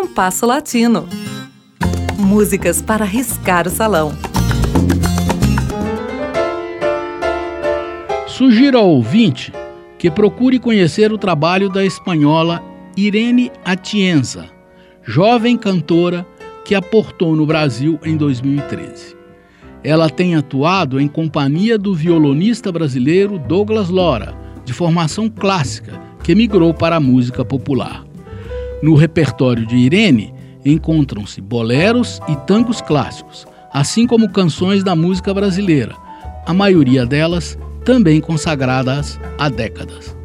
Compasso Latino. Músicas para riscar o salão. Sugiro ao ouvinte que procure conhecer o trabalho da espanhola Irene Atienza, jovem cantora que aportou no Brasil em 2013. Ela tem atuado em companhia do violonista brasileiro Douglas Lora, de formação clássica, que migrou para a música popular. No repertório de Irene encontram-se boleros e tangos clássicos, assim como canções da música brasileira, a maioria delas também consagradas há décadas.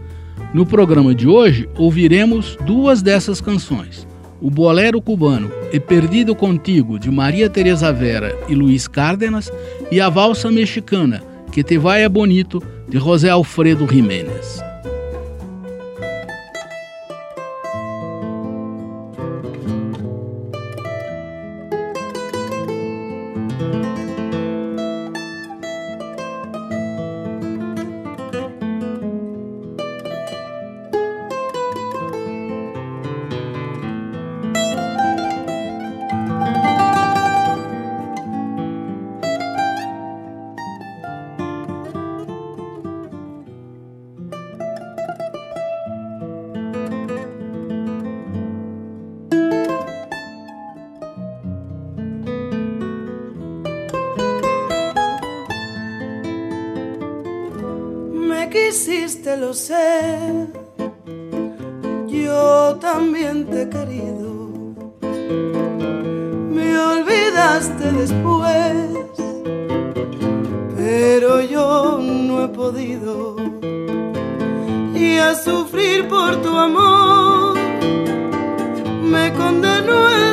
No programa de hoje, ouviremos duas dessas canções: o Bolero Cubano E Perdido Contigo, de Maria Teresa Vera e Luiz Cárdenas, e a Valsa Mexicana, Que Te Vai é Bonito, de José Alfredo Jiménez. Quisiste, lo sé, yo también te he querido. Me olvidaste después, pero yo no he podido. Y a sufrir por tu amor, me condenó el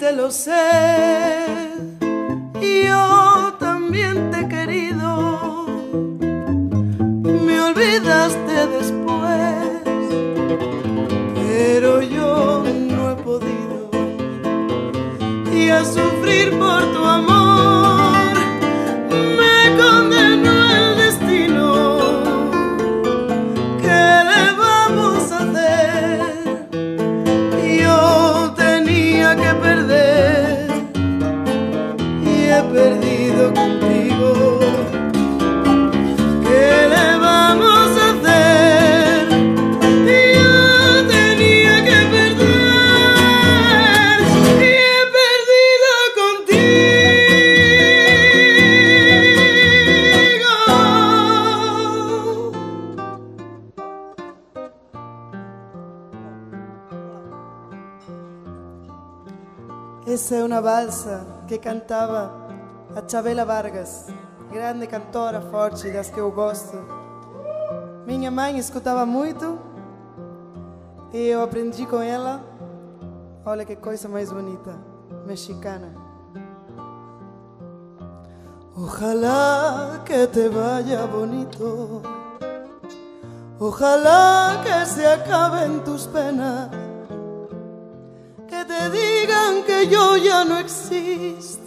quisiste, lo sé. Perdido contigo. ¿Qué le vamos a hacer? Yo tenía que perder y he perdido contigo. Essa é uma balsa que cantava a Chabela Vargas, grande cantora forte das que eu gosto. Minha mãe escutava muito e eu aprendi com ela. Olha que coisa mais bonita, mexicana. Ojalá que te vaya bonito. Ojalá que se acaben tus penas. Que te digan que yo ya no existo.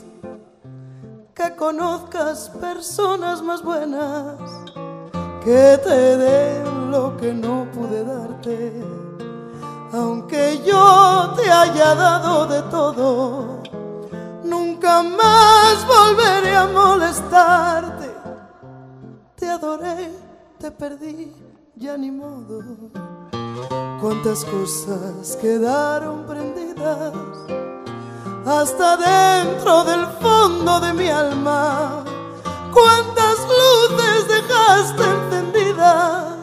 Que conozcas personas más buenas. Que te den lo que no pude darte. Aunque yo te haya dado de todo Nunca más volveré a molestarte. Te adoré, te perdí, ya ni modo. Cuántas cosas quedaron prendidas hasta dentro del fondo de mi alma. Cuántas luces dejaste encendidas.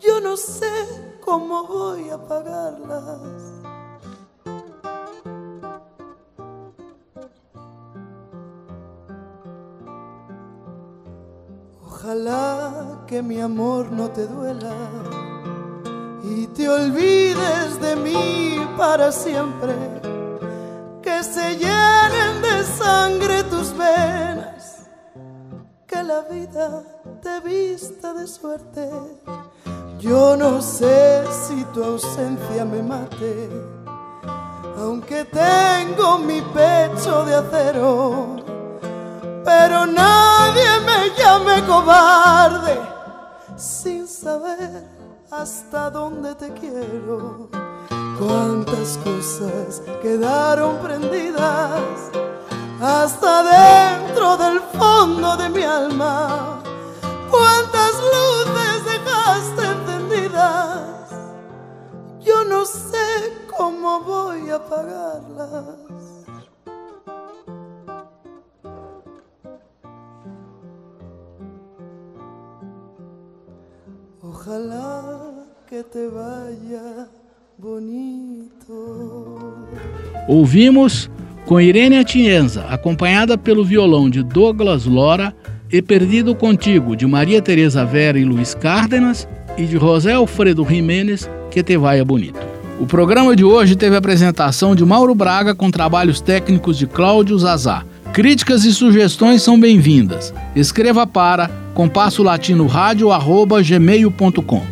Yo no sé cómo voy a apagarlas. Ojalá que mi amor no te duela y te olvides de mí para siempre. Se llenen de sangre tus venas, que la vida te vista de suerte. Yo no sé si tu ausencia me mate, aunque tengo mi pecho de acero pero nadie me llame cobarde sin saber hasta dónde te quiero. Cuántas cosas quedaron prendidas hasta dentro del fondo de mi alma. Cuántas luces dejaste encendidas. Yo no sé cómo voy a apagarlas. Ojalá que te vaya bonito. Ouvimos com Irene Atienza, acompanhada pelo violão de Douglas Lora, e Perdido Contigo, de Maria Tereza Vera e Luiz Cárdenas, e de José Alfredo Jiménez, Que Te Vaia Bonito. O programa de hoje teve a apresentação de Mauro Braga com trabalhos técnicos de Cláudio Zazá. Críticas e sugestões são bem-vindas. Escreva para compasso latino rádio gmail.com.